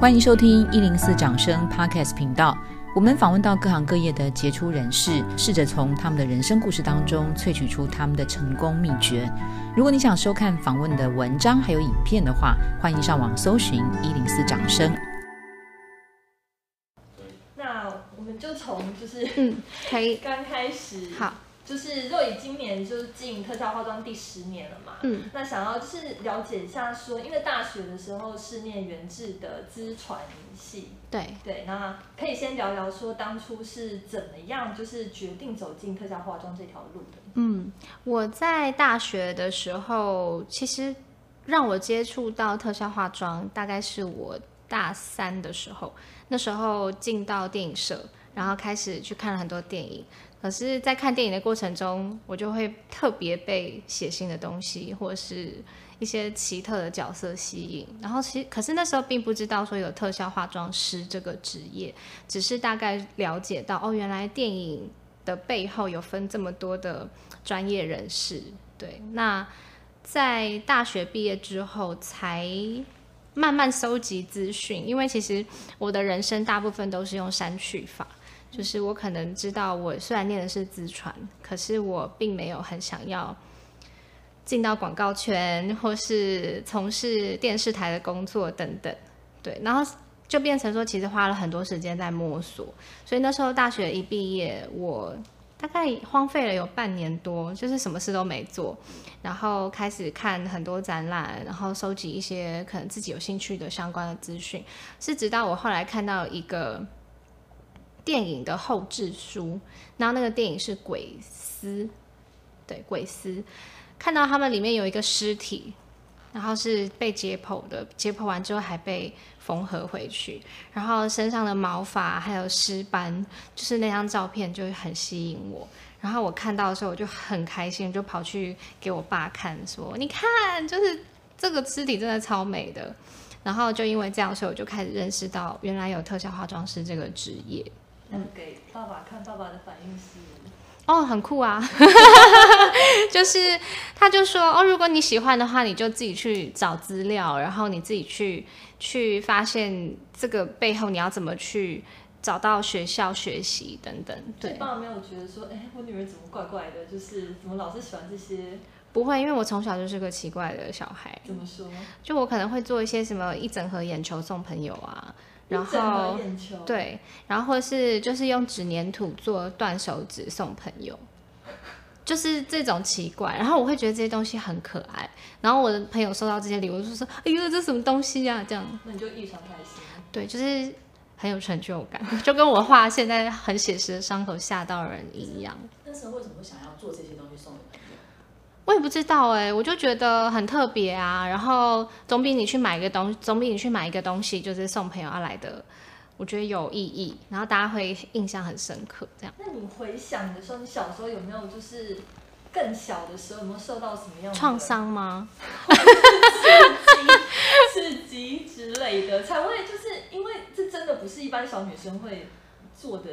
欢迎收听一零四掌声 Podcast 频道。我们访问到各行各业的杰出人士，试着从他们的人生故事当中萃取出他们的成功秘诀。如果你想收看访问的文章还有影片的话，欢迎上网搜寻一零四掌声。那我们就从就是嗯，可以 刚开始好。就是若以今年就是进特效化妆第十年了嘛，嗯，那想要就是了解一下说，因为大学的时候是念原制的资传系，对对，那可以先聊聊说当初是怎么样就是决定走进特效化妆这条路的。嗯，我在大学的时候，其实让我接触到特效化妆，大概是我大三的时候，那时候进到电影社，然后开始去看了很多电影。可是，在看电影的过程中，我就会特别被血腥的东西，或是一些奇特的角色吸引。然后，其实可是那时候并不知道说有特效化妆师这个职业，只是大概了解到哦，原来电影的背后有分这么多的专业人士。对，那在大学毕业之后，才慢慢收集资讯，因为其实我的人生大部分都是用删去法。就是我可能知道，我虽然念的是资传，可是我并没有很想要进到广告圈，或是从事电视台的工作等等。对，然后就变成说，其实花了很多时间在摸索。所以那时候大学一毕业，我大概荒废了有半年多，就是什么事都没做，然后开始看很多展览，然后收集一些可能自己有兴趣的相关的资讯。是直到我后来看到一个。电影的后制书，然后那个电影是《鬼丝》，对，《鬼丝》，看到他们里面有一个尸体，然后是被解剖的，解剖完之后还被缝合回去，然后身上的毛发还有尸斑，就是那张照片就很吸引我。然后我看到的时候我就很开心，就跑去给我爸看，说：“你看，就是这个尸体真的超美的。”然后就因为这样，所以我就开始认识到原来有特效化妆师这个职业。嗯，给爸爸看，爸爸的反应是，哦，很酷啊，就是他就说，哦，如果你喜欢的话，你就自己去找资料，然后你自己去去发现这个背后你要怎么去找到学校学习等等。对，爸爸没有觉得说，哎，我女儿怎么怪怪的，就是怎么老是喜欢这些？不会，因为我从小就是个奇怪的小孩。怎么说？就我可能会做一些什么一整盒眼球送朋友啊。然后对，然后或是就是用纸粘土做断手指送朋友，就是这种奇怪。然后我会觉得这些东西很可爱。然后我的朋友收到这些礼物，就说：“哎呦，这什么东西呀？”这样，那你就异常开心。对，就是很有成就感，就跟我画现在很写实的伤口吓到人一样。那时候为什么会想要做这些东西送给朋友？我也不知道哎、欸，我就觉得很特别啊，然后总比你去买一个东西，总比你去买一个东西就是送朋友要来的，我觉得有意义，然后大家会印象很深刻。这样，那你回想的时候，你小时候有没有就是更小的时候有没有受到什么样的创伤吗？刺激、刺激之类的，才会就是因为这真的不是一般小女生会做的。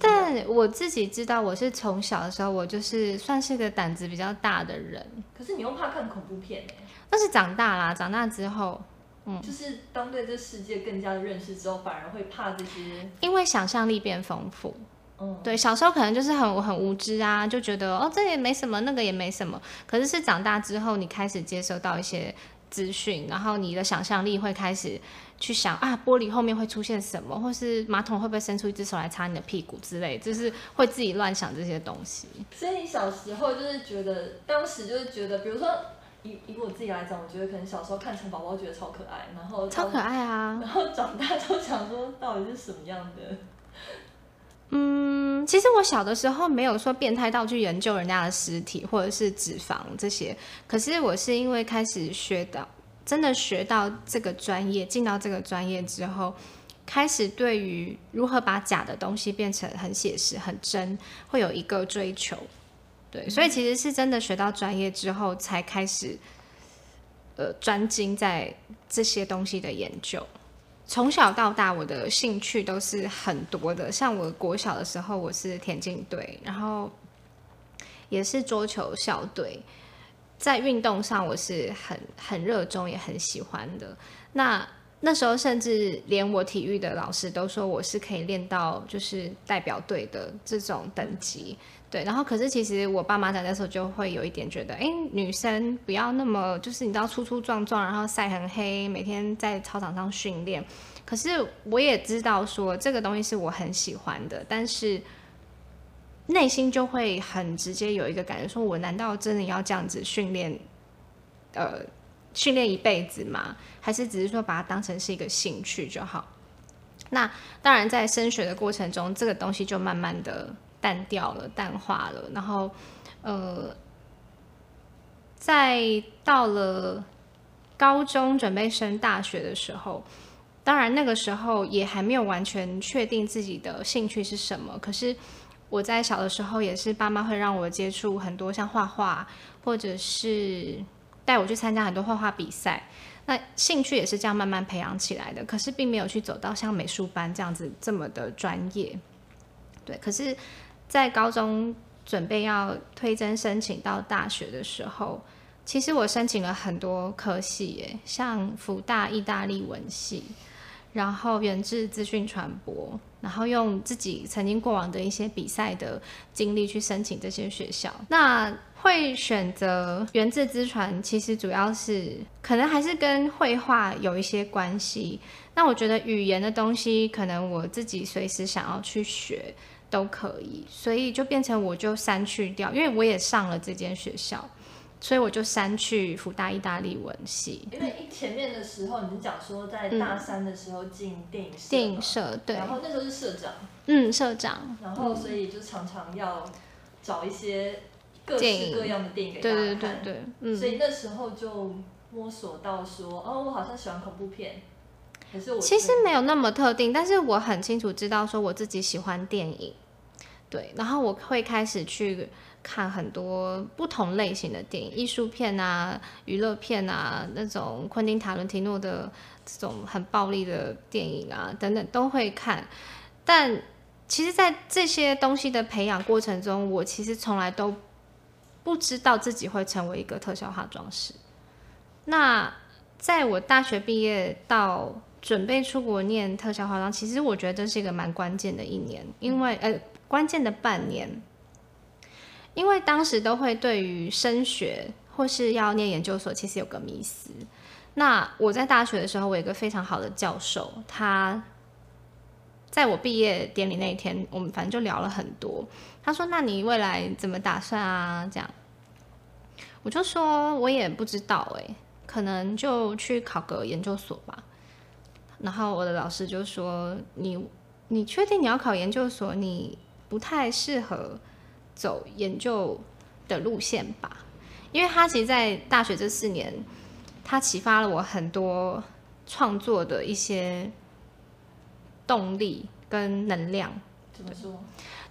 但我自己知道，我是从小的时候，我就是算是个胆子比较大的人。可是你又怕看恐怖片呢？但是长大啦，长大之后，嗯，就是当对这世界更加的认识之后，反而会怕这些。因为想象力变丰富。嗯，对，小时候可能就是很很无知啊，就觉得哦，这也没什么，那个也没什么。可是是长大之后，你开始接收到一些资讯，然后你的想象力会开始。去想啊，玻璃后面会出现什么，或是马桶会不会伸出一只手来擦你的屁股之类，就是会自己乱想这些东西。所以你小时候就是觉得，当时就是觉得，比如说以以我自己来讲，我觉得可能小时候看蚕宝宝觉得超可爱，然后超可爱啊，然后长大就想说到底是什么样的？嗯，其实我小的时候没有说变态到去研究人家的尸体或者是脂肪这些，可是我是因为开始学到。真的学到这个专业，进到这个专业之后，开始对于如何把假的东西变成很写实、很真，会有一个追求。对，所以其实是真的学到专业之后，才开始呃专精在这些东西的研究。从小到大，我的兴趣都是很多的。像我国小的时候，我是田径队，然后也是桌球校队。在运动上，我是很很热衷也很喜欢的。那那时候甚至连我体育的老师都说我是可以练到就是代表队的这种等级。对，然后可是其实我爸妈在那时候就会有一点觉得，哎，女生不要那么就是你知道粗粗壮壮，然后晒很黑，每天在操场上训练。可是我也知道说这个东西是我很喜欢的，但是内心就会很直接有一个感觉，说我难道真的要这样子训练，呃，训练一辈子吗？还是只是说把它当成是一个兴趣就好？那当然，在升学的过程中，这个东西就慢慢的。淡掉了，淡化了，然后，呃，在到了高中准备升大学的时候，当然那个时候也还没有完全确定自己的兴趣是什么。可是我在小的时候也是，爸妈会让我接触很多像画画，或者是带我去参加很多画画比赛。那兴趣也是这样慢慢培养起来的。可是并没有去走到像美术班这样子这么的专业。对，可是。在高中准备要推甄申请到大学的时候，其实我申请了很多科系，耶，像辅大意大利文系，然后元智资讯传播，然后用自己曾经过往的一些比赛的经历去申请这些学校。那会选择元智资传，其实主要是可能还是跟绘画有一些关系。那我觉得语言的东西，可能我自己随时想要去学。都可以，所以就变成我就删去掉，因为我也上了这间学校，所以我就删去福大意大利文系。因为前面的时候你是讲说在大三的时候进电影社，电影社对，然后那时候是社长，嗯，社长，然后所以就常常要找一些各式各样的电影给大家看，对对对对，嗯，所以那时候就摸索到说，哦，我好像喜欢恐怖片。其实没有那么特定，但是我很清楚知道说我自己喜欢电影，对，然后我会开始去看很多不同类型的电影，艺术片啊、娱乐片啊，那种昆汀塔伦提诺的这种很暴力的电影啊等等都会看。但其实，在这些东西的培养过程中，我其实从来都不知道自己会成为一个特效化妆师。那在我大学毕业到准备出国念特效化妆，其实我觉得这是一个蛮关键的一年，因为呃关键的半年，因为当时都会对于升学或是要念研究所，其实有个迷思。那我在大学的时候，我有一个非常好的教授，他在我毕业典礼那一天，我们反正就聊了很多。他说：“那你未来怎么打算啊？”这样，我就说：“我也不知道欸，可能就去考个研究所吧。”然后我的老师就说：“你，你确定你要考研究所？你不太适合走研究的路线吧？因为他其实，在大学这四年，他启发了我很多创作的一些动力跟能量。怎么说？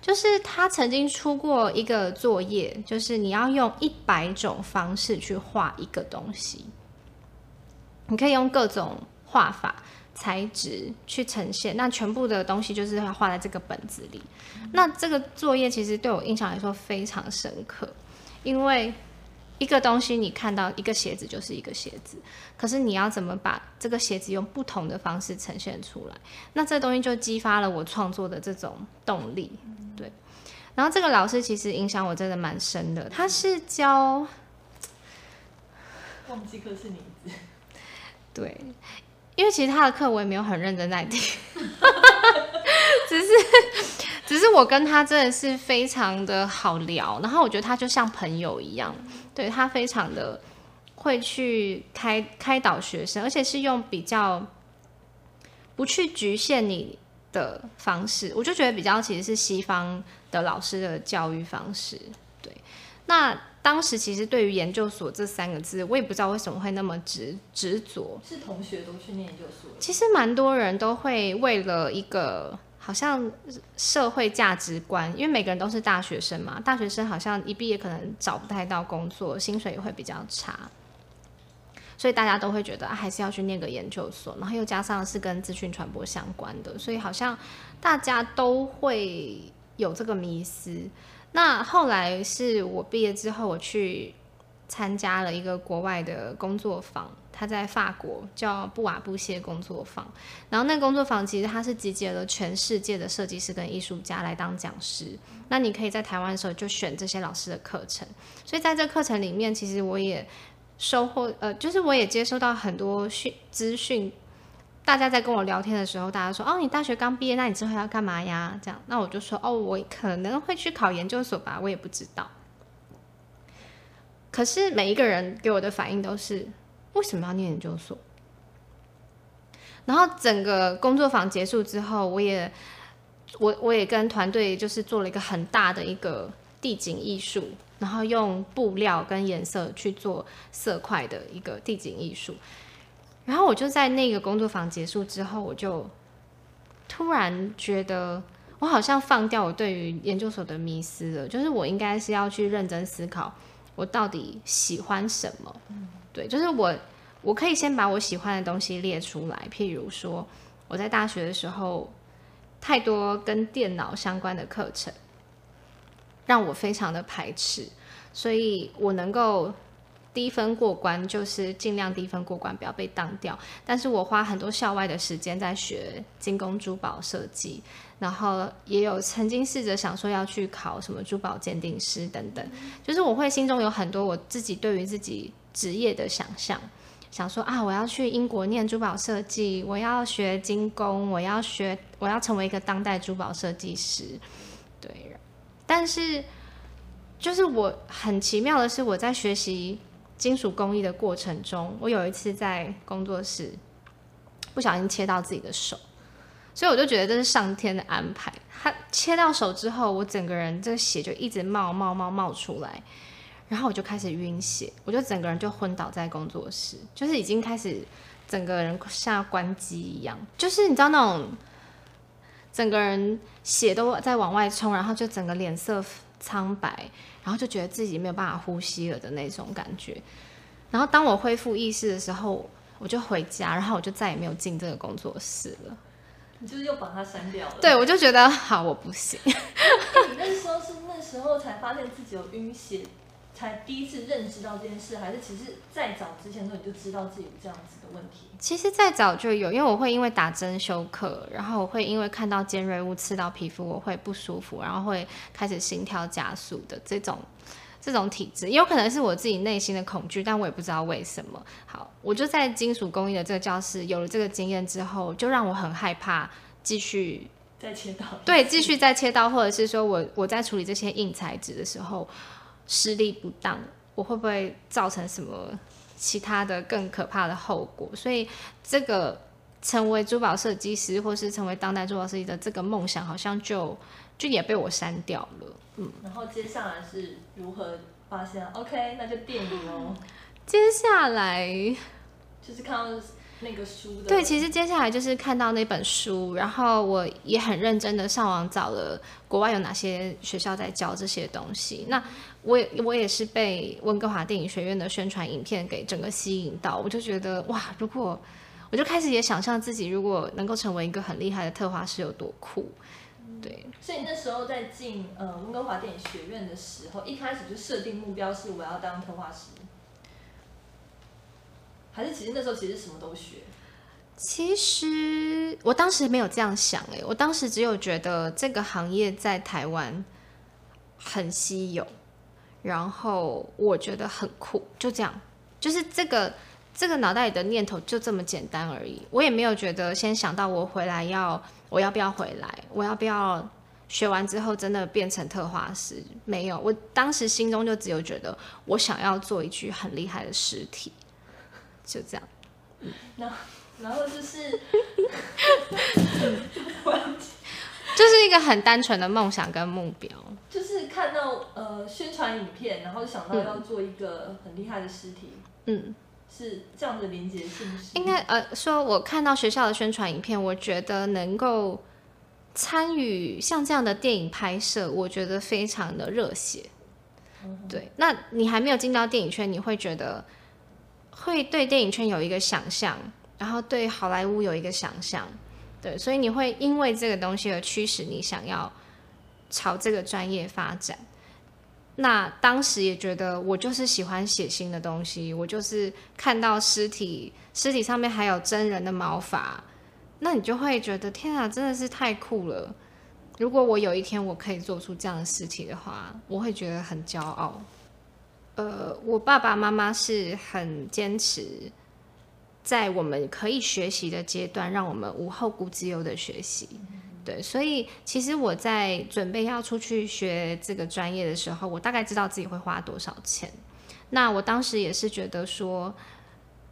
就是他曾经出过一个作业，就是你要用一百种方式去画一个东西，你可以用各种画法。”材质去呈现，那全部的东西就是要画在这个本子里。那这个作业其实对我印象来说非常深刻，因为一个东西你看到一个鞋子就是一个鞋子，可是你要怎么把这个鞋子用不同的方式呈现出来？那这东西就激发了我创作的这种动力。对，然后这个老师其实影响我真的蛮深的，他是教，忘记科是名字，对。因为其实他的课我也没有很认真在听，只是只是我跟他真的是非常的好聊，然后我觉得他就像朋友一样，对，他非常的会去开开导学生，而且是用比较不去局限你的方式，我就觉得比较其实是西方的老师的教育方式，对，那。当时其实对于研究所这三个字，我也不知道为什么会那么执执着。是同学都去念研究所？其实蛮多人都会为了一个好像社会价值观，因为每个人都是大学生嘛，大学生好像一毕业可能找不太到工作，薪水也会比较差，所以大家都会觉得还是要去念个研究所，然后又加上是跟资讯传播相关的，所以好像大家都会有这个迷思。那后来是我毕业之后，我去参加了一个国外的工作坊，他在法国叫布瓦布谢工作坊，然后那个工作坊其实它是集结了全世界的设计师跟艺术家来当讲师。那你可以在台湾的时候就选这些老师的课程，所以在这课程里面，其实我也收获，呃，就是我也接收到很多讯资讯。大家在跟我聊天的时候，大家说：“哦，你大学刚毕业，那你之后要干嘛呀？”这样，那我就说：“哦，我可能会去考研究所吧，我也不知道。”可是每一个人给我的反应都是：“为什么要念研究所？”然后整个工作坊结束之后，我也我我也跟团队就是做了一个很大的一个地景艺术，然后用布料跟颜色去做色块的一个地景艺术。然后我就在那个工作坊结束之后，我就突然觉得，我好像放掉我对于研究所的迷思了。就是我应该是要去认真思考，我到底喜欢什么。对，就是我我可以先把我喜欢的东西列出来。譬如说，我在大学的时候，太多跟电脑相关的课程，让我非常的排斥，所以我能够。低分过关就是尽量低分过关，不要被当掉。但是我花很多校外的时间在学精工珠宝设计，然后也有曾经试着想说要去考什么珠宝鉴定师等等。就是我会心中有很多我自己对于自己职业的想象，想说啊，我要去英国念珠宝设计，我要学精工，我要学，我要成为一个当代珠宝设计师。对，但是就是我很奇妙的是，我在学习。金属工艺的过程中，我有一次在工作室不小心切到自己的手，所以我就觉得这是上天的安排。他切到手之后，我整个人这个血就一直冒冒冒冒出来，然后我就开始晕血，我就整个人就昏倒在工作室，就是已经开始整个人像关机一样，就是你知道那种整个人血都在往外冲，然后就整个脸色苍白。然后就觉得自己没有办法呼吸了的那种感觉。然后当我恢复意识的时候，我就回家，然后我就再也没有进这个工作室了。你就是又把它删掉了？对，我就觉得好，我不行。你那时候是那时候才发现自己有晕血。才第一次认识到这件事，还是其实再早之前的时候你就知道自己有这样子的问题？其实，再早就有，因为我会因为打针休克，然后我会因为看到尖锐物刺到皮肤，我会不舒服，然后会开始心跳加速的这种这种体质，也有可能是我自己内心的恐惧，但我也不知道为什么。好，我就在金属工艺的这个教室有了这个经验之后，就让我很害怕继续再切刀，对，继续再切刀，或者是说我我在处理这些硬材质的时候。施力不当，我会不会造成什么其他的更可怕的后果？所以，这个成为珠宝设计师，或是成为当代珠宝设计的这个梦想，好像就就也被我删掉了。嗯，然后接下来是如何发现？OK，那就电影哦。接下来就是看到。那个书的。对，其实接下来就是看到那本书，然后我也很认真的上网找了国外有哪些学校在教这些东西。那我也我也是被温哥华电影学院的宣传影片给整个吸引到，我就觉得哇，如果我就开始也想象自己如果能够成为一个很厉害的特化师有多酷。对，所以那时候在进呃温哥华电影学院的时候，一开始就设定目标是我要当特化师。还是其实那时候其实什么都学。其实我当时没有这样想哎，我当时只有觉得这个行业在台湾很稀有，然后我觉得很酷，就这样，就是这个这个脑袋里的念头就这么简单而已。我也没有觉得先想到我回来要我要不要回来，我要不要学完之后真的变成特化师？没有，我当时心中就只有觉得我想要做一具很厉害的尸体。就这样，嗯，然后然后就是，就是一个很单纯的梦想跟目标，就是看到呃宣传影片，然后想到要做一个很厉害的尸体，嗯，是这样的连接性。应该呃说，我看到学校的宣传影片，我觉得能够参与像这样的电影拍摄，我觉得非常的热血。嗯、对，那你还没有进到电影圈，你会觉得？会对电影圈有一个想象，然后对好莱坞有一个想象，对，所以你会因为这个东西而驱使你想要朝这个专业发展。那当时也觉得我就是喜欢血腥的东西，我就是看到尸体，尸体上面还有真人的毛发，那你就会觉得天啊，真的是太酷了！如果我有一天我可以做出这样的尸体的话，我会觉得很骄傲。呃，我爸爸妈妈是很坚持，在我们可以学习的阶段，让我们无后顾之忧的学习。对，所以其实我在准备要出去学这个专业的时候，我大概知道自己会花多少钱。那我当时也是觉得说，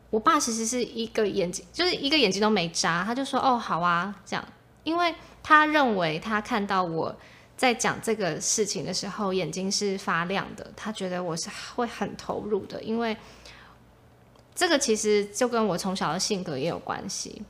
我爸其实是一个眼睛，就是一个眼睛都没眨，他就说：“哦，好啊，这样。”因为他认为他看到我在讲这个事情的时候，眼睛是发亮的，他觉得我是会很投入的，因为这个其实就跟我从小的性格也有关系。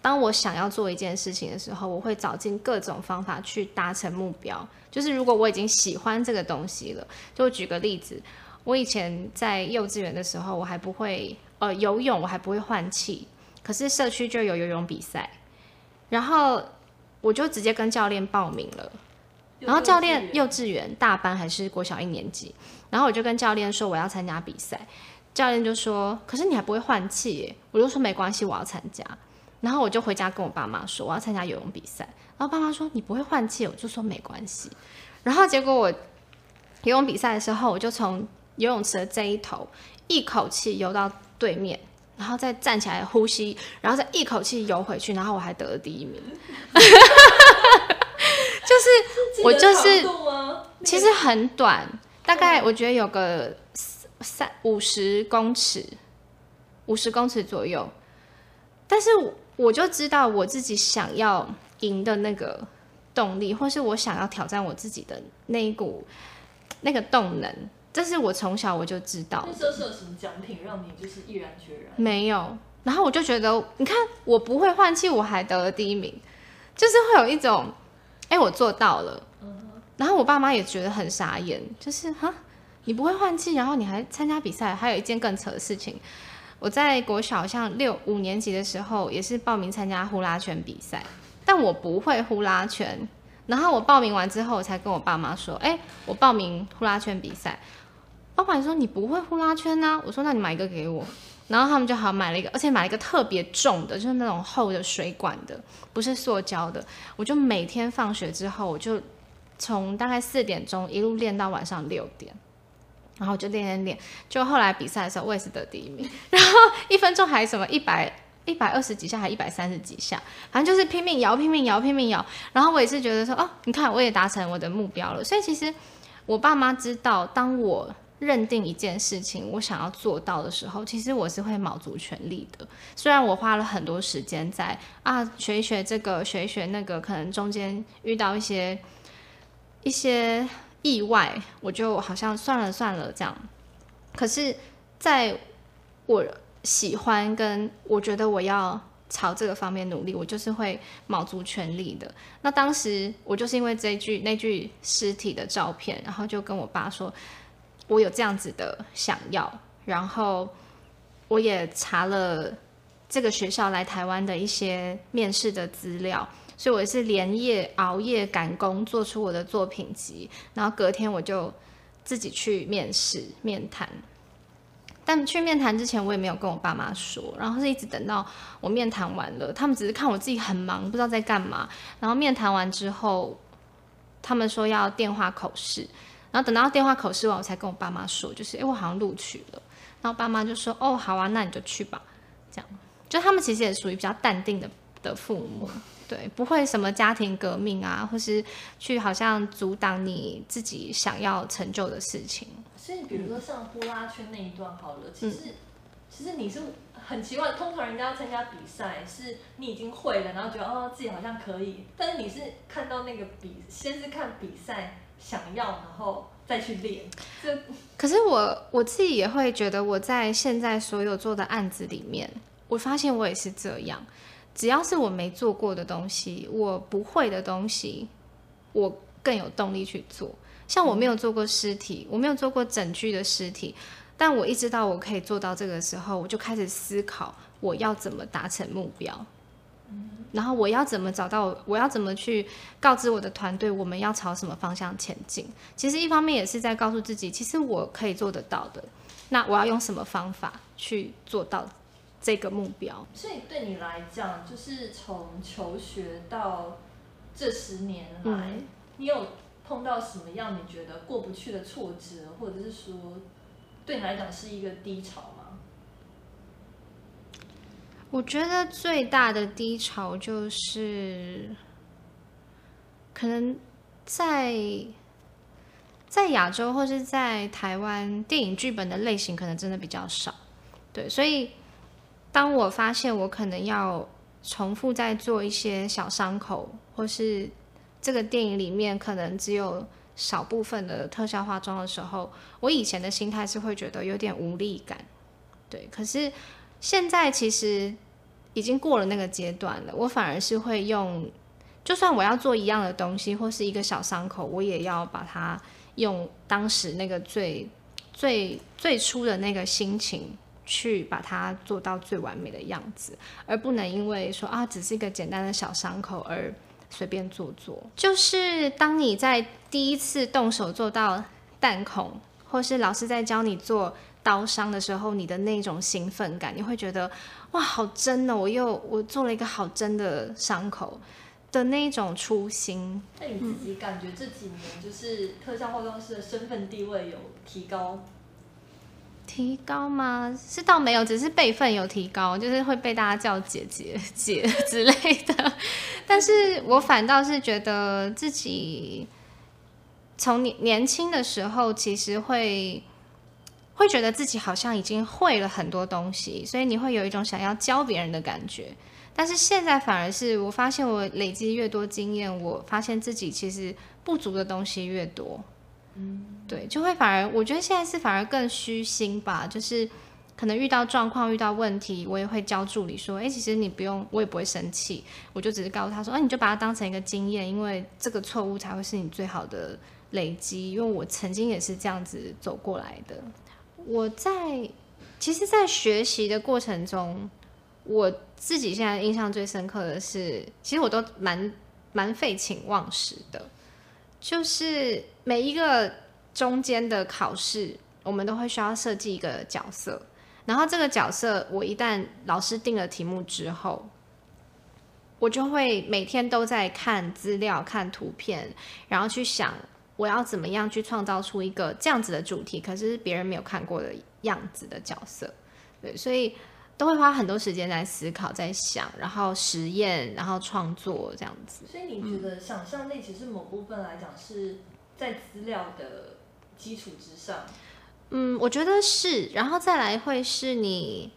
当我想要做一件事情的时候，我会找尽各种方法去达成目标。就是如果我已经喜欢这个东西了，就举个例子，我以前在幼稚园的时候，我还不会呃游泳，我还不会换气，可是社区就有游泳比赛，然后我就直接跟教练报名了。然后教练幼稚园大班还是国小一年级，然后我就跟教练说我要参加比赛，教练就说：“可是你还不会换气耶。”我就说：“没关系，我要参加。”然后我就回家跟我爸妈说我要参加游泳比赛，然后爸妈说你不会换气，我就说没关系。然后结果我游泳比赛的时候，我就从游泳池的这一头一口气游到对面，然后再站起来呼吸，然后再一口气游回去，然后我还得了第一名。就是我就是其实很短，大概我觉得有个三五十公尺，五十公尺左右，但是我。我就知道我自己想要赢的那个动力，或是我想要挑战我自己的那一股那个动能，这是我从小我就知道。那时候是有什么奖品让你就是毅然决然？没有，然后我就觉得，你看我不会换气，我还得了第一名，就是会有一种，哎，我做到了。然后我爸妈也觉得很傻眼，就是哈，你不会换气，然后你还参加比赛，还有一件更扯的事情。我在国小像六五年级的时候，也是报名参加呼啦圈比赛，但我不会呼啦圈。然后我报名完之后，我才跟我爸妈说：“哎，我报名呼啦圈比赛。”爸爸说：“你不会呼啦圈呢？”我说：“那你买一个给我。”然后他们就好买了一个，而且买了一个特别重的，就是那种厚的水管的，不是塑胶的。我就每天放学之后，我就从大概四点钟一路练到晚上六点。然后就练练练，就后来比赛的时候，我也是得第一名。然后一分钟还什么一百一百二十几下，还一百三十几下，反正就是拼命摇，拼命摇，拼命摇。然后我也是觉得说，哦，你看我也达成我的目标了。所以其实我爸妈知道，当我认定一件事情我想要做到的时候，其实我是会卯足全力的。虽然我花了很多时间在啊学一学这个，学一学那个，可能中间遇到一些一些。意外，我就好像算了算了这样。可是，在我喜欢跟我觉得我要朝这个方面努力，我就是会卯足全力的。那当时我就是因为这句那具尸体的照片，然后就跟我爸说，我有这样子的想要，然后我也查了这个学校来台湾的一些面试的资料。所以我是连夜熬夜赶工，做出我的作品集，然后隔天我就自己去面试面谈。但去面谈之前，我也没有跟我爸妈说，然后是一直等到我面谈完了，他们只是看我自己很忙，不知道在干嘛。然后面谈完之后，他们说要电话口试，然后等到电话口试完，我才跟我爸妈说，就是哎，我好像录取了。然后爸妈就说哦，好啊，那你就去吧。这样，就他们其实也属于比较淡定的的父母。对，不会什么家庭革命啊，或是去好像阻挡你自己想要成就的事情。所以，比如说像呼啦圈那一段好了，嗯、其实其实你是很奇怪，通常人家要参加比赛，是你已经会了，然后觉得哦自己好像可以，但是你是看到那个比，先是看比赛想要，然后再去练。这可是我我自己也会觉得，我在现在所有做的案子里面，我发现我也是这样。只要是我没做过的东西，我不会的东西，我更有动力去做。像我没有做过尸体，我没有做过整具的尸体，但我一直到我可以做到这个时候，我就开始思考我要怎么达成目标。然后我要怎么找到？我要怎么去告知我的团队，我们要朝什么方向前进？其实一方面也是在告诉自己，其实我可以做得到的。那我要用什么方法去做到这个目标？所以对你来讲，就是从求学到这十年来，嗯、你有碰到什么样你觉得过不去的挫折，或者是说对你来讲是一个低潮吗？我觉得最大的低潮就是，可能在在亚洲或是在台湾，电影剧本的类型可能真的比较少，对，所以当我发现我可能要重复在做一些小伤口，或是这个电影里面可能只有少部分的特效化妆的时候，我以前的心态是会觉得有点无力感，对，可是。现在其实已经过了那个阶段了，我反而是会用，就算我要做一样的东西或是一个小伤口，我也要把它用当时那个最最最初的那个心情去把它做到最完美的样子，而不能因为说啊，只是一个简单的小伤口而随便做做。就是当你在第一次动手做到弹孔，或是老师在教你做。刀伤的时候，你的那种兴奋感，你会觉得哇，好真哦！我又我做了一个好真的伤口的那种初心。那你自己感觉这几年就是特效化妆师的身份地位有提高？提高吗？是倒没有，只是辈分有提高，就是会被大家叫姐姐姐之类的。但是我反倒是觉得自己从年年轻的时候，其实会。会觉得自己好像已经会了很多东西，所以你会有一种想要教别人的感觉。但是现在反而是我发现，我累积越多经验，我发现自己其实不足的东西越多。嗯，对，就会反而我觉得现在是反而更虚心吧，就是可能遇到状况、遇到问题，我也会教助理说：“哎，其实你不用，我也不会生气，我就只是告诉他说：‘啊，你就把它当成一个经验，因为这个错误才会是你最好的累积。’因为我曾经也是这样子走过来的。”我在其实，在学习的过程中，我自己现在印象最深刻的是，其实我都蛮蛮废寝忘食的。就是每一个中间的考试，我们都会需要设计一个角色，然后这个角色，我一旦老师定了题目之后，我就会每天都在看资料、看图片，然后去想。我要怎么样去创造出一个这样子的主题，可是别人没有看过的样子的角色，对，所以都会花很多时间在思考、在想，然后实验，然后创作这样子。所以你觉得想象力其实某部分来讲是在资料的基础之上？嗯，我觉得是，然后再来会是你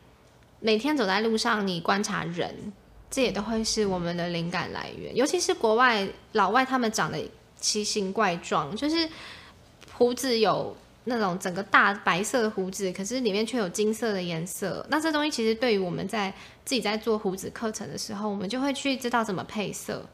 每天走在路上，你观察人，这也都会是我们的灵感来源，尤其是国外老外他们长得。奇形怪状，就是胡子有那种整个大白色的胡子，可是里面却有金色的颜色。那这东西其实对于我们在自己在做胡子课程的时候，我们就会去知道怎么配色。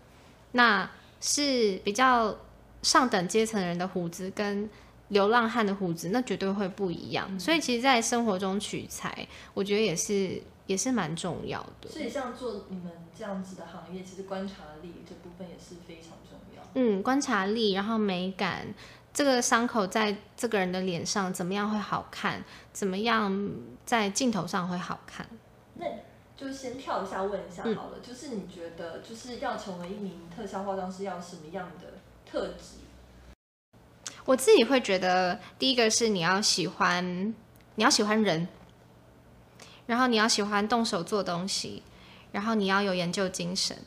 那是比较上等阶层人的胡子跟流浪汉的胡子，那绝对会不一样。所以其实，在生活中取材，我觉得也是也是蛮重要的。所以像做你们这样子的行业，其实观察力这部分也是非常重要。嗯，观察力，然后美感，这个伤口在这个人的脸上怎么样会好看？怎么样在镜头上会好看？那就先跳一下问一下好了，嗯、就是你觉得就是要成为一名特效化妆师要什么样的特质？我自己会觉得，第一个是你要喜欢，你要喜欢人，然后你要喜欢动手做东西，然后你要有研究精神。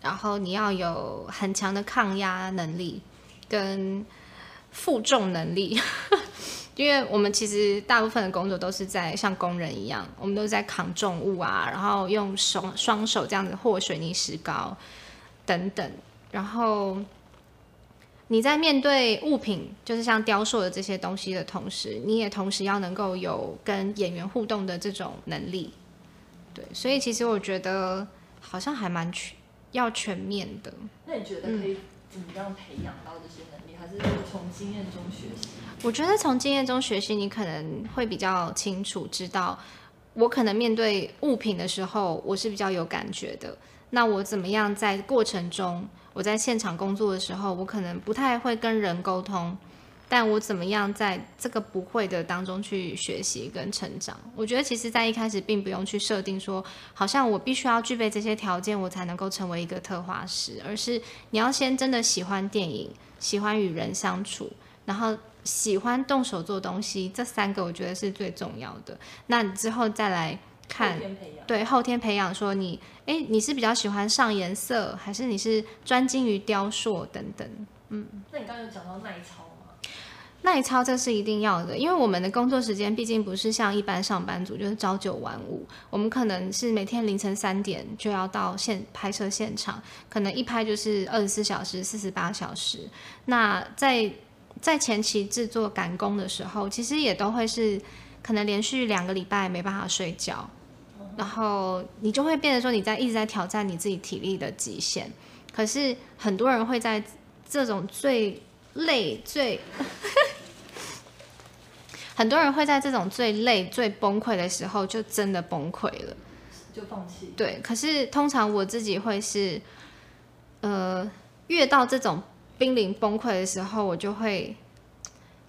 然后你要有很强的抗压能力，跟负重能力，因为我们其实大部分的工作都是在像工人一样，我们都在扛重物啊，然后用双双手这样子和水泥石膏等等。然后你在面对物品，就是像雕塑的这些东西的同时，你也同时要能够有跟演员互动的这种能力。对，所以其实我觉得好像还蛮全。要全面的。那你觉得可以怎么样培养到这些能力？嗯、还是从经验中学习？我觉得从经验中学习，你可能会比较清楚知道，我可能面对物品的时候，我是比较有感觉的。那我怎么样在过程中，我在现场工作的时候，我可能不太会跟人沟通，但我怎么样在这个不会的当中去学习跟成长？我觉得其实，在一开始并不用去设定说，好像我必须要具备这些条件，我才能够成为一个特化师，而是你要先真的喜欢电影，喜欢与人相处，然后喜欢动手做东西，这三个我觉得是最重要的。那你之后再来。看，对，后天培养，说你，哎，你是比较喜欢上颜色，还是你是专精于雕塑等等？嗯，那你刚刚有讲到耐操吗？耐操这是一定要的，因为我们的工作时间毕竟不是像一般上班族，就是朝九晚五，我们可能是每天凌晨三点就要到现拍摄现场，可能一拍就是二十四小时、四十八小时。那在在前期制作赶工的时候，其实也都会是可能连续两个礼拜没办法睡觉。然后你就会变得说你在一直在挑战你自己体力的极限，可是很多人会在这种最累最，很多人会在这种最累最崩溃的时候就真的崩溃了，就放弃。对，可是通常我自己会是，呃，越到这种濒临崩溃的时候，我就会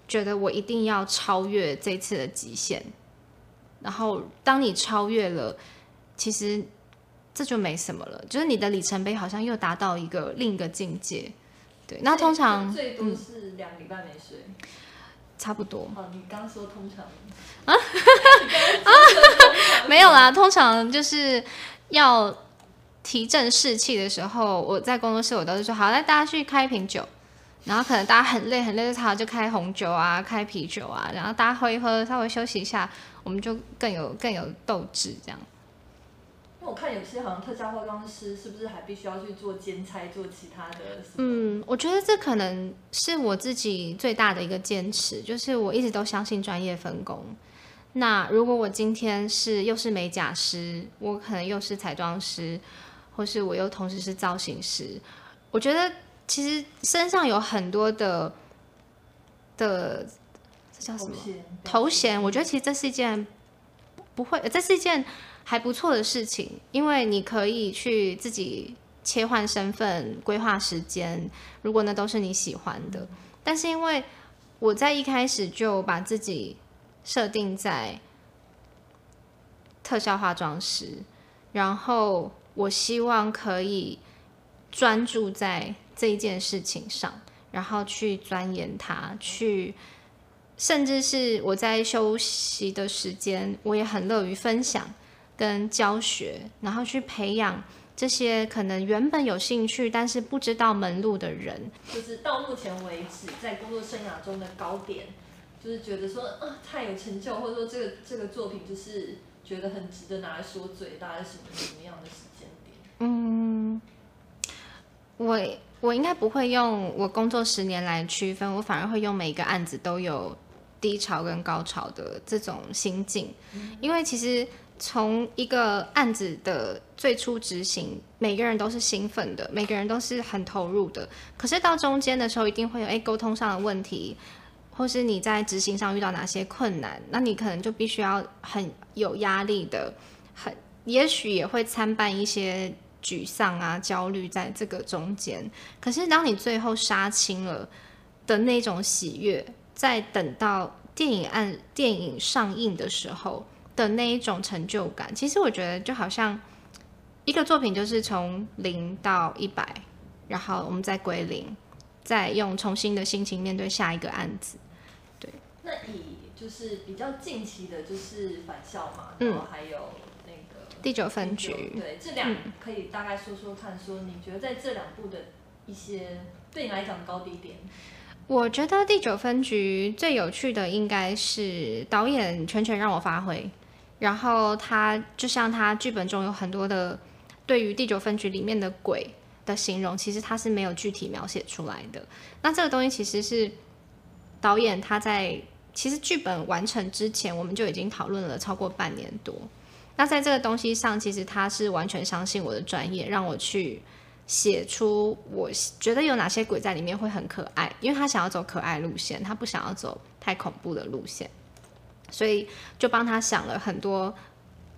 觉得我一定要超越这次的极限。然后，当你超越了，其实这就没什么了，就是你的里程碑好像又达到一个另一个境界。对，那通常最多是两礼拜没睡，嗯，差不多。哦，你刚说通常啊？没有啦，通常就是要提振士气的时候，我在工作室我都是说，好，那大家去开一瓶酒。然后可能大家很累很累的时候，就开红酒啊，开啤酒啊，然后大家喝一喝，稍微休息一下，我们就更有更有斗志这样。那我看有些好像特效化妆师是不是还必须要去做兼差，做其他的？嗯，我觉得这可能是我自己最大的一个坚持，就是我一直都相信专业分工。那如果我今天是又是美甲师，我可能又是彩妆师，或是我又同时是造型师，我觉得。其实身上有很多的的，这叫什么头衔？我觉得其实这是一件不会，这是一件还不错的事情，因为你可以去自己切换身份、规划时间。如果那都是你喜欢的，但是因为我在一开始就把自己设定在特效化妆师，然后我希望可以专注在。这一件事情上，然后去钻研它，去，甚至是我在休息的时间，我也很乐于分享跟教学，然后去培养这些可能原本有兴趣但是不知道门路的人。就是到目前为止，在工作生涯中的高点，就是觉得说啊太有成就，或者说这个这个作品就是觉得很值得拿来说嘴，大概是什么什么样的时间点？嗯，我。我应该不会用我工作十年来区分，我反而会用每一个案子都有低潮跟高潮的这种心境，因为其实从一个案子的最初执行，每个人都是兴奋的，每个人都是很投入的，可是到中间的时候，一定会有诶沟通上的问题，或是你在执行上遇到哪些困难，那你可能就必须要很有压力的，很也许也会参半一些。沮丧啊，焦虑在这个中间。可是当你最后杀青了的那种喜悦，在等到电影案电影上映的时候的那一种成就感，其实我觉得就好像一个作品，就是从零到一百，然后我们再归零，再用重新的心情面对下一个案子。对，那以就是比较近期的，就是返校嘛，然后还有那个。第九分局，对，这两可以大概说说看，说你觉得在这两部的一些对你来讲的高低点？我觉得第九分局最有趣的应该是导演全权让我发挥，然后他就像他剧本中有很多的对于第九分局里面的鬼的形容，其实他是没有具体描写出来的。那这个东西其实是导演他在其实剧本完成之前，我们就已经讨论了超过半年多。那在这个东西上，其实他是完全相信我的专业，让我去写出我觉得有哪些鬼在里面会很可爱，因为他想要走可爱路线，他不想要走太恐怖的路线，所以就帮他想了很多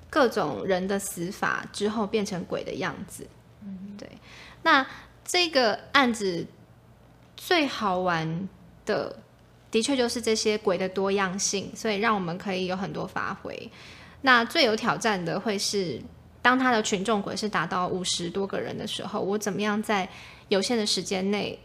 各种人的死法之后变成鬼的样子，嗯，对。那这个案子最好玩的，的确就是这些鬼的多样性，所以让我们可以有很多发挥。那最有挑战的会是，当他的群众鬼是达到五十多个人的时候，我怎么样在有限的时间内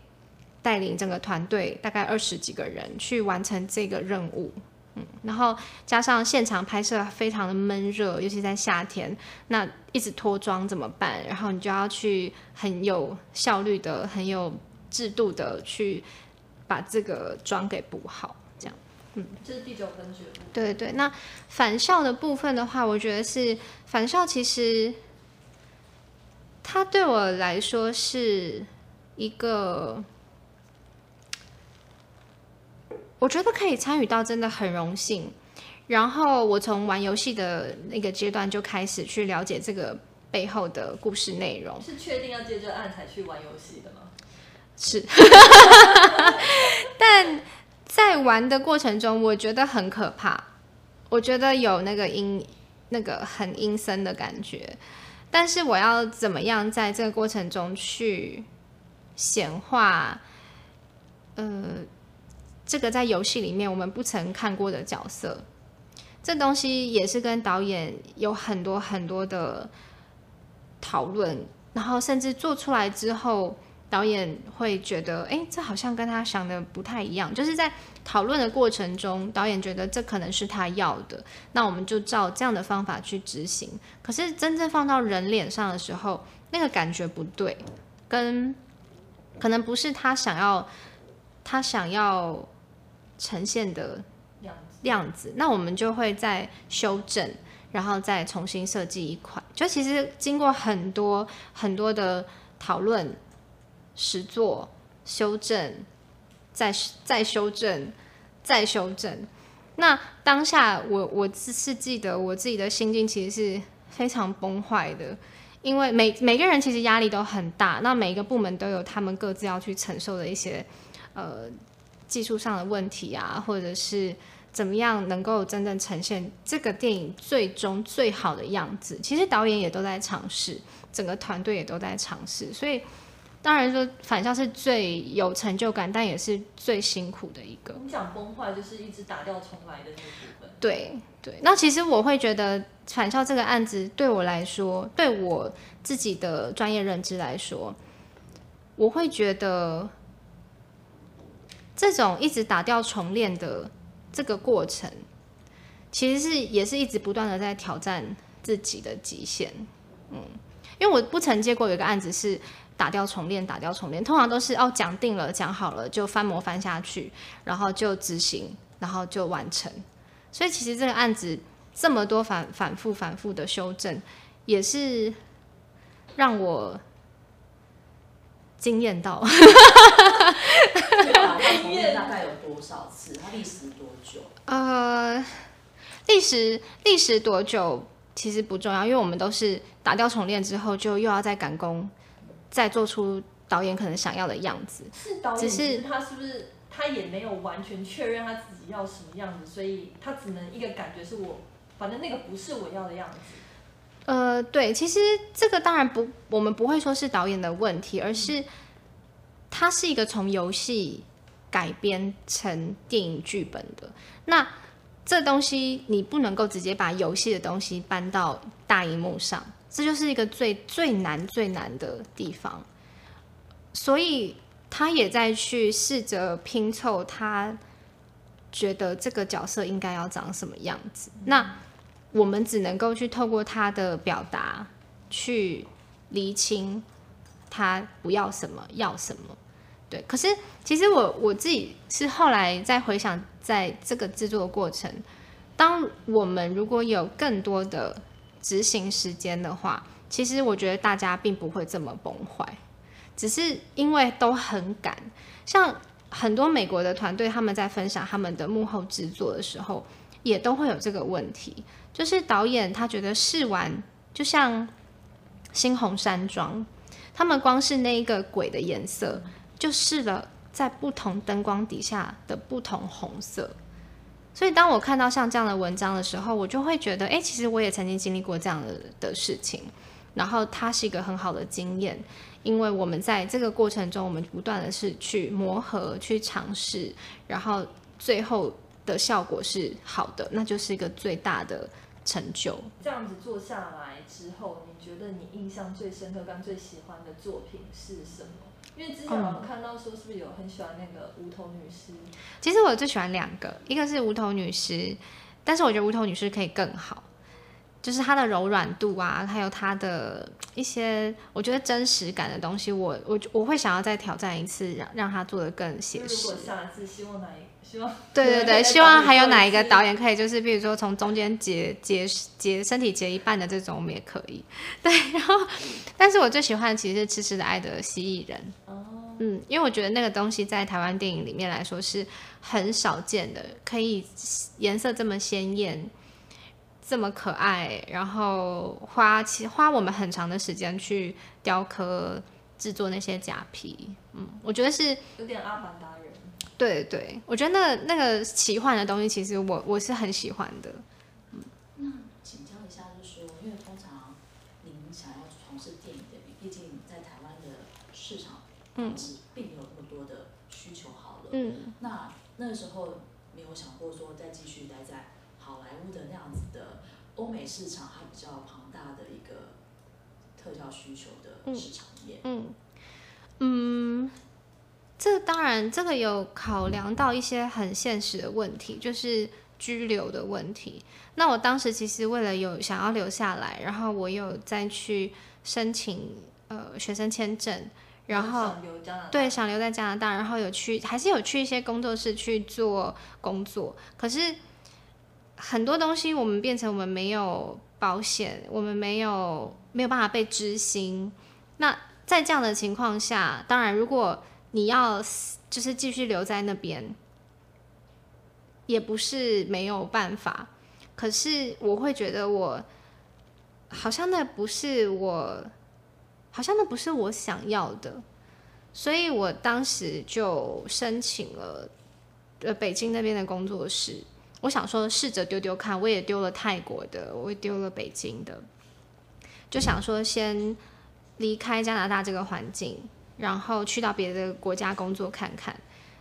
带领整个团队，大概二十几个人去完成这个任务？嗯，然后加上现场拍摄非常的闷热，尤其在夏天，那一直脱妆怎么办？然后你就要去很有效率的、很有制度的去把这个妆给补好。这样嗯，这是第九分觉。对对，那返校的部分的话，我觉得是返校，其实它对我来说是一个，我觉得可以参与到，真的很荣幸。然后我从玩游戏的那个阶段就开始去了解这个背后的故事内容。是确定要接这案才去玩游戏的吗？是，但。在玩的过程中，我觉得很可怕，我觉得有那个阴，那个很阴森的感觉。但是我要怎么样在这个过程中去显化，呃，这个在游戏里面我们不曾看过的角色，这东西也是跟导演有很多很多的讨论，然后甚至做出来之后。导演会觉得，哎，这好像跟他想的不太一样。就是在讨论的过程中，导演觉得这可能是他要的，那我们就照这样的方法去执行。可是真正放到人脸上的时候，那个感觉不对，跟可能不是他想要他想要呈现的样子。样子，那我们就会再修正，然后再重新设计一款。就其实经过很多很多的讨论。实作修正，再再修正，再修正。那当下我我只是记得我自己的心境其实是非常崩坏的，因为每每个人其实压力都很大，那每一个部门都有他们各自要去承受的一些呃技术上的问题啊，或者是怎么样能够真正呈现这个电影最终最好的样子。其实导演也都在尝试，整个团队也都在尝试，所以。当然说返校是最有成就感，但也是最辛苦的一个。你讲崩坏，就是一直打掉重来的那个部分。对对，那其实我会觉得返校这个案子对我来说，对我自己的专业认知来说，我会觉得这种一直打掉重练的这个过程，其实是也是一直不断的在挑战自己的极限。嗯，因为我不曾接过有一个案子是。打掉重练，打掉重练，通常都是哦，讲定了，讲好了就翻模翻下去，然后就执行，然后就完成。所以其实这个案子这么多反反复反复的修正，也是让我惊艳到。打掉重练大概有多少次？它历时多久？呃，历时历时多久其实不重要，因为我们都是打掉重练之后，就又要再赶工。再做出导演可能想要的样子，是导演，只是他是不是他也没有完全确认他自己要什么样子，所以他只能一个感觉是我，反正那个不是我要的样子。呃，对，其实这个当然不，我们不会说是导演的问题，而是它是一个从游戏改编成电影剧本的，那这东西你不能够直接把游戏的东西搬到大荧幕上。这就是一个最最难最难的地方，所以他也在去试着拼凑他觉得这个角色应该要长什么样子。那我们只能够去透过他的表达去厘清他不要什么，要什么。对，可是其实我我自己是后来再回想，在这个制作过程，当我们如果有更多的。执行时间的话，其实我觉得大家并不会这么崩坏，只是因为都很赶。像很多美国的团队，他们在分享他们的幕后制作的时候，也都会有这个问题，就是导演他觉得试完，就像《猩红山庄》，他们光是那一个鬼的颜色，就试了在不同灯光底下的不同红色。所以，当我看到像这样的文章的时候，我就会觉得，哎，其实我也曾经经历过这样的的事情。然后它是一个很好的经验，因为我们在这个过程中，我们不断的是去磨合、去尝试，然后最后的效果是好的，那就是一个最大的成就。这样子做下来之后，你觉得你印象最深刻、跟最喜欢的作品是什么？因为之前我们看到说，是不是有很喜欢那个无头女尸？其实我最喜欢两个，一个是无头女尸，但是我觉得无头女尸可以更好。就是它的柔软度啊，还有它的一些我觉得真实感的东西，我我我会想要再挑战一次，让让它做的更写实。如果下一次希望哪一希望？对对对，希望还有哪一个导演可以，就是比如说从中间截截截身体截一半的这种，我们也可以。对，然后，但是我最喜欢的其实是《痴痴的爱的蜥蜴人》。哦。嗯，因为我觉得那个东西在台湾电影里面来说是很少见的，可以颜色这么鲜艳。这么可爱，然后花其花我们很长的时间去雕刻制作那些假皮，嗯，我觉得是有点阿凡达人。对对，我觉得那个那个奇幻的东西，其实我我是很喜欢的。嗯，那请教一下，就是说，因为通常您想要从事电影的，毕竟在台湾的市场，嗯，是并没有那么多的需求好了，嗯，那那个时候没有想过说再继续待在。好莱坞的那样子的欧美市场，还比较庞大的一个特效需求的市场面。嗯嗯，这当然这个有考量到一些很现实的问题，就是居留的问题。那我当时其实为了有想要留下来，然后我有再去申请呃学生签证，然后对想留在加拿大，然后有去还是有去一些工作室去做工作，可是。很多东西我们变成我们没有保险，我们没有没有办法被执行。那在这样的情况下，当然如果你要就是继续留在那边，也不是没有办法。可是我会觉得我好像那不是我，好像那不是我想要的，所以我当时就申请了呃北京那边的工作室。我想说，试着丢丢看，我也丢了泰国的，我也丢了北京的，就想说先离开加拿大这个环境，然后去到别的国家工作看看，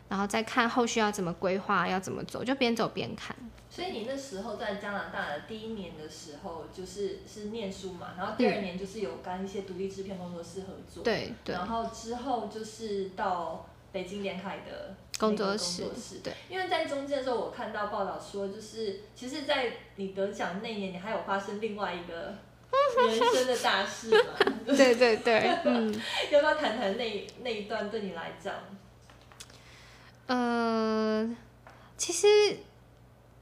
然后再看后续要怎么规划，要怎么走，就边走边看。所以你那时候在加拿大的第一年的时候，就是是念书嘛，然后第二年就是有跟一些独立制片工作室合作，对对，然后之后就是到。北京联凯的工作室，对，因为在中间的时候，我看到报道说，就是其实，在你得奖那年，你还有发生另外一个人生的大事嘛？对对对，嗯，要不要谈谈那那一段对你来讲？呃，其实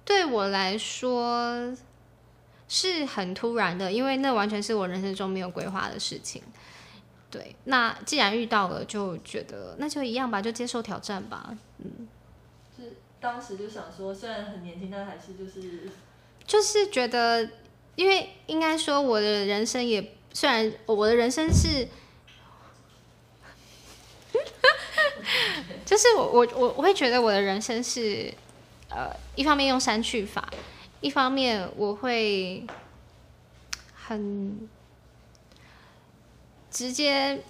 对我来说是很突然的，因为那完全是我人生中没有规划的事情。对，那既然遇到了，就觉得那就一样吧，就接受挑战吧。嗯，是当时就想说，虽然很年轻，但还是就是就是觉得，因为应该说我的人生也虽然我的人生是，就是我我我我会觉得我的人生是，呃，一方面用删去法，一方面我会很。直接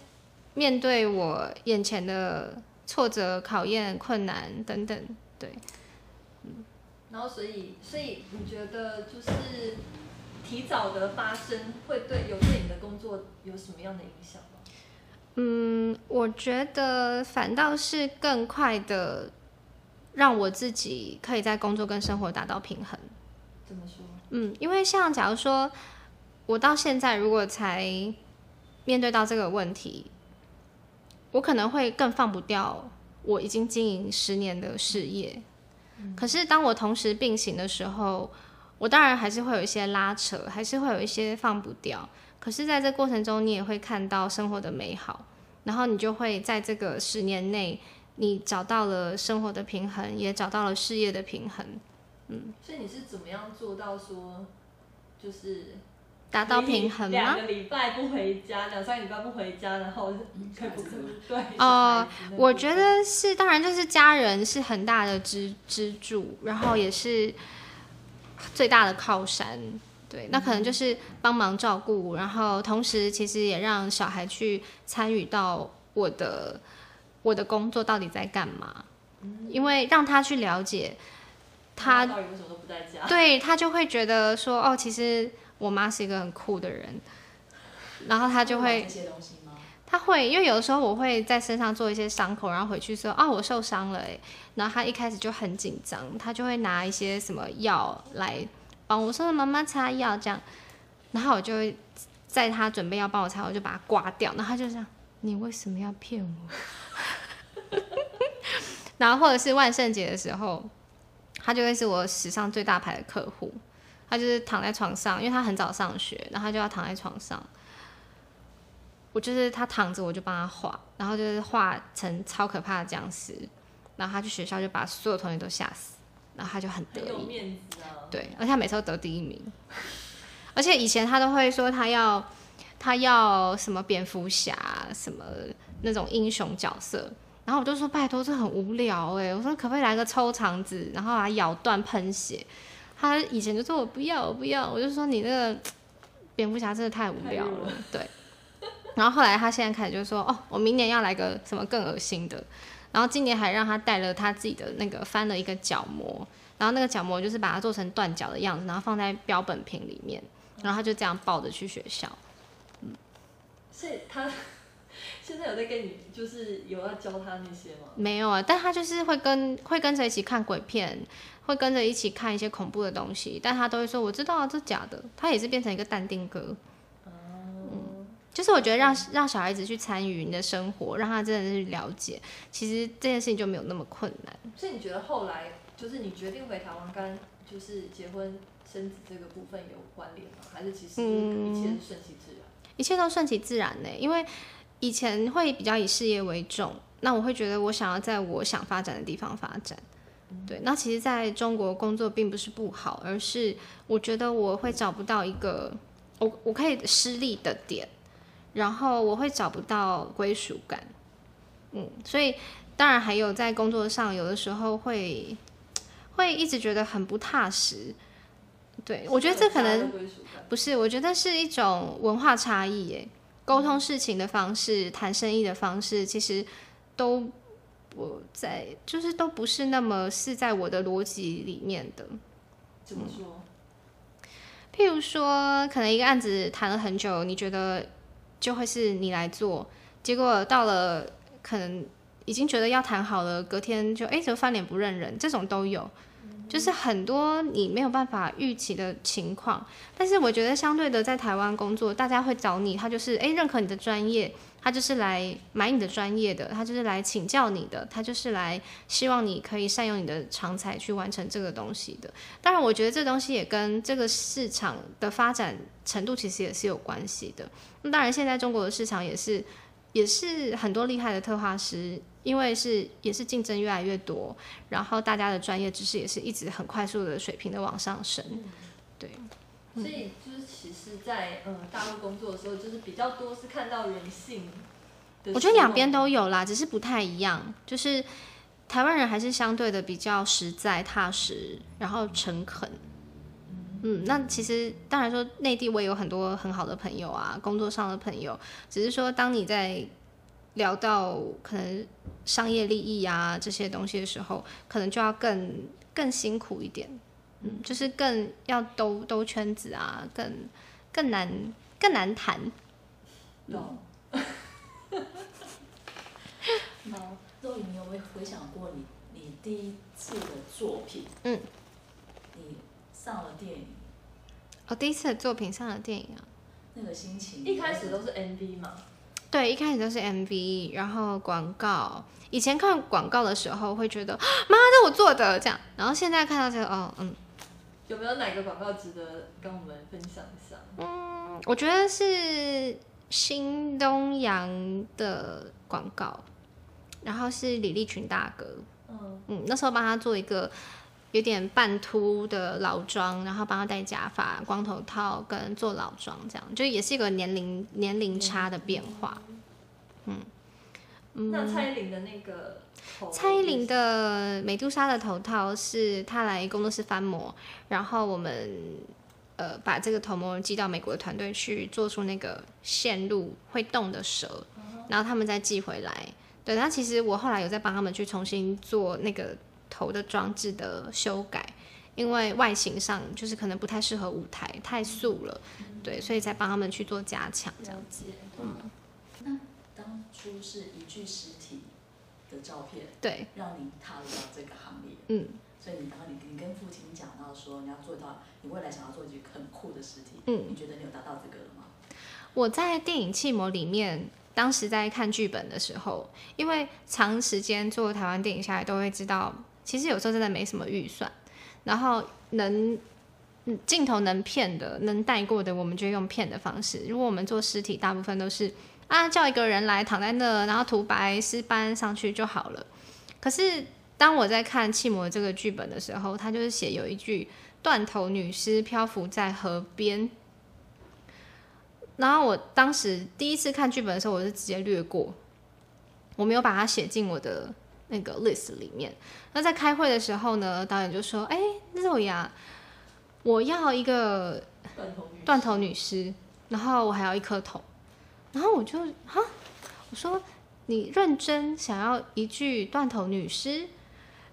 面对我眼前的挫折、考验、困难等等，对，嗯，然后所以，所以你觉得就是提早的发生会对有对你的工作有什么样的影响吗？嗯，我觉得反倒是更快的让我自己可以在工作跟生活达到平衡。怎么说？嗯，因为像假如说我到现在如果才。面对到这个问题，我可能会更放不掉我已经经营十年的事业。可是当我同时并行的时候，我当然还是会有一些拉扯，还是会有一些放不掉。可是在这过程中，你也会看到生活的美好，然后你就会在这个十年内，你找到了生活的平衡，也找到了事业的平衡。嗯。所以你是怎么样做到说，就是？达到平衡吗？两个礼拜不回家，两三个礼拜不回家，然后可以不可以？对。哦、呃，我觉得是，当然就是家人是很大的支支柱，然后也是最大的靠山。对，那可能就是帮忙照顾，然后同时其实也让小孩去参与到我的我的工作到底在干嘛，因为让他去了解他，到底为什么都不在家？对，他就会觉得说哦，其实我妈是一个很酷的人，然后她就会。她会，因为有的时候我会在身上做一些伤口，然后回去说啊、哦，我受伤了哎，然后她一开始就很紧张，她就会拿一些什么药来帮我说妈妈擦药这样，然后我就会在她准备要帮我擦，我就把它刮掉，然后她就这样，你为什么要骗我？然后或者是万圣节的时候，她就会是我史上最大牌的客户，他就是躺在床上，因为他很早上学，然后他就要躺在床上。我就是他躺着，我就帮他画，然后就是画成超可怕的僵尸，然后他去学校就把所有同学都吓死，然后他就很得意，面子啊。对，而且他每次都得第一名，而且以前他都会说他要他要什么蝙蝠侠什么那种英雄角色，然后我就说拜托，这很无聊哎，我说可不可以来个抽肠子，然后把它咬断喷血？他以前就说我不要我不要，我就说你那个蝙蝠侠真的太无聊了，对。然后后来他现在开始就说哦，我明年要来个什么更恶心的。然后今年还让他带了他自己的那个翻了一个角膜，然后那个角膜就是把它做成断角的样子，然后放在标本瓶里面，然后他就这样抱着去学校。嗯，所以他现在有在跟你就是有要教他那些吗？没有啊，但他就是会跟会跟着一起看鬼片，会跟着一起看一些恐怖的东西，但他都会说我知道啊，这假的。他也是变成一个淡定哥。就是我觉得让让小孩子去参与你的生活，让他真的是了解，其实这件事情就没有那么困难。所以你觉得后来就是你决定回台湾跟就是结婚生子这个部分有关联吗？还是其实一切顺其自然？嗯，一切都顺其自然呢？因为以前会比较以事业为重，那我会觉得我想要在我想发展的地方发展。对，那其实在中国工作并不是不好，而是我觉得我会找不到一个我我可以失利的点。然后我会找不到归属感，嗯，所以当然还有在工作上，有的时候会会一直觉得很不踏实。对，我觉得这可能不是，我觉得是一种文化差异，耶，沟通事情的方式、谈生意的方式，其实都不在，就是都不是那么是在我的逻辑里面的。怎么说？嗯，譬如说，可能一个案子谈了很久，你觉得？就会是你来做，结果到了可能已经觉得要谈好了，隔天就哎怎么翻脸不认人，这种都有，就是很多你没有办法预期的情况。但是我觉得相对的，在台湾工作，大家会找你，他就是哎认可你的专业。他就是来买你的专业的，他就是来请教你的，他就是来希望你可以善用你的长才去完成这个东西的。当然，我觉得这东西也跟这个市场的发展程度其实也是有关系的。那当然，现在中国的市场也是也是很多厉害的特化师，因为是也是竞争越来越多，然后大家的专业知识也是一直很快速的水平的往上升。对，所以就是。其实在，在呃大陆工作的时候，就是比较多是看到人性。我觉得两边都有啦，只是不太一样。就是台湾人还是相对的比较实在、踏实，然后诚恳。嗯，那其实当然说内地我也有很多很好的朋友啊，工作上的朋友，只是说当你在聊到可能商业利益啊这些东西的时候，可能就要更更辛苦一点。嗯，就是更要兜兜圈子啊，更更难更难谈。懂。好，肉影，你有没有回想过你你第一次的作品？嗯。你上了电影。哦，第一次的作品上了电影啊。那个心情。一开始都是 MV 嘛。对，一开始都是 MV，然后广告。以前看广告的时候会觉得，妈，这我做的这样，然后现在看到这个，哦，嗯。有没有哪个广告值得跟我们分享一下？嗯，我觉得是新东阳的广告，然后是李立群大哥。嗯嗯，那时候帮他做一个有点半秃的老妆，然后帮他戴假发、光头套跟做老妆，这样就也是一个年龄年龄差的变化。嗯嗯，那蔡依林的那个。蔡依林的美杜莎的头套是她来工作室翻模，然后我们呃把这个头模寄到美国的团队去做出那个线路会动的蛇，然后他们再寄回来。对，那其实我后来有在帮他们去重新做那个头的装置的修改，因为外形上就是可能不太适合舞台，太素了，对，所以才帮他们去做加强这样子。嗯，那当初是一具尸体的照片，对，让你踏入到这个行业，嗯，所以你刚刚你你跟父亲讲到说你要做到，你未来想要做一具很酷的尸体，嗯，你觉得你有达到这个了吗？我在电影《气魔》里面。当时在看剧本的时候，因为长时间做台湾电影下来，都会知道，其实有时候真的没什么预算，然后能镜头能骗的、能带过的，我们就用骗的方式。如果我们做尸体，大部分都是啊叫一个人来躺在那，然后涂白尸斑上去就好了。可是当我在看《气模》这个剧本的时候，他就是写有一具断头女尸漂浮在河边。然后我当时第一次看剧本的时候，我是直接略过，我没有把它写进我的那个 list 里面。那在开会的时候呢，导演就说：“哎，肉芽，我要一个断头女断头女尸，然后我还要一颗头。”然后我就哈，我说：“你认真想要一具断头女尸？”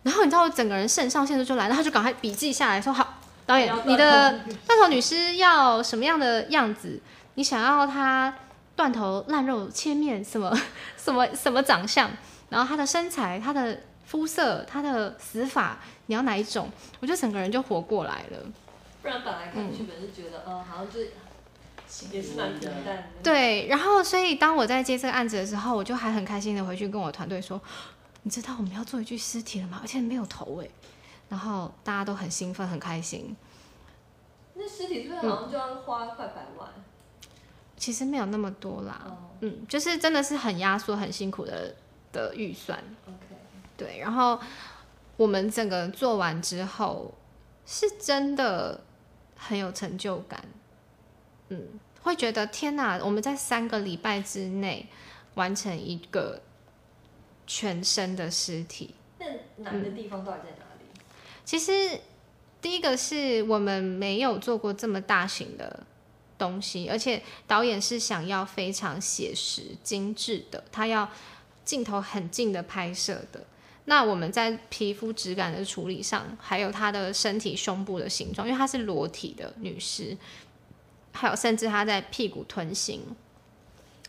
然后你知道我整个人肾上腺素就来，然后就赶快笔记下来说：“好，导演，你的断头女尸要什么样的样子？”你想要她断头烂肉切面什么什么什么长相，然后他的身材、他的肤色、他的死法，你要哪一种？我就整个人就活过来了。不然本来看剧本是觉得，嗯，呃、好像就是也是蛮平淡的。对，然后所以当我在接这个案子的时候，我就还很开心的回去跟我团队说，你知道我们要做一具尸体了吗？而且没有头哎，然后大家都很兴奋很开心。那尸体是不是好像就要花快百万？嗯其实没有那么多啦，oh. 嗯，就是真的是很压缩、很辛苦的的预算。OK，对，然后我们整个做完之后，是真的很有成就感，嗯，会觉得天哪，我们在三个礼拜之内完成一个全身的尸体。那难的地方到底在哪里？嗯，其实第一个是我们没有做过这么大型的。东西，而且导演是想要非常写实、精致的，他要镜头很近的拍摄的。那我们在皮肤质感的处理上，还有他的身体胸部的形状，因为他是裸体的女尸，还有甚至他在屁股臀型、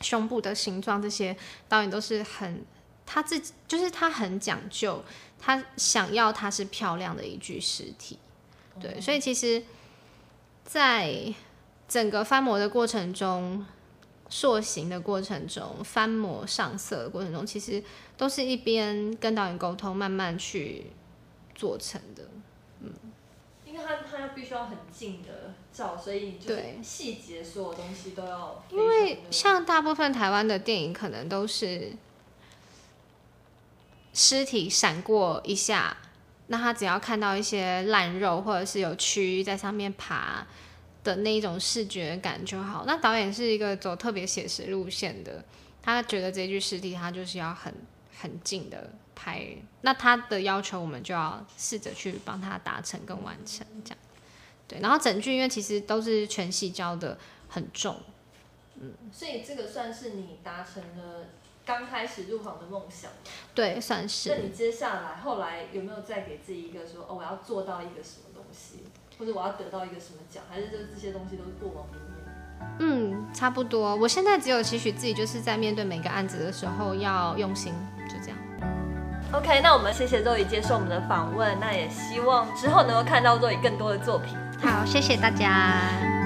胸部的形状，这些导演都是很他自己，就是他很讲究，他想要他是漂亮的一具尸体。对，所以其实，在整个翻模的过程中，塑形的过程中，翻模上色的过程中，其实都是一边跟导演沟通，慢慢去做成的。嗯，因为他他要必须要很近的照，所以就是细节所有东西都要。因为像大部分台湾的电影，可能都是尸体闪过一下，那他只要看到一些烂肉，或者是有蛆在上面爬。的那一种视觉感就好。那导演是一个走特别写实路线的，他觉得这具尸体他就是要很很近的拍。那他的要求我们就要试着去帮他达成跟完成这样。对，然后整句因为其实都是全矽胶的，很重。嗯，所以这个算是你达成了刚开始入行的梦想。对，算是。那你接下来后来有没有再给自己一个说哦，我要做到一个什么东西？或者我要得到一个什么奖，还是这这些东西都是过往云烟？嗯，差不多。我现在只有期许自己，就是在面对每个案子的时候要用心，就这样。OK，那我们谢谢肉姨接受我们的访问，那也希望之后能够看到肉姨更多的作品。好，谢谢大家。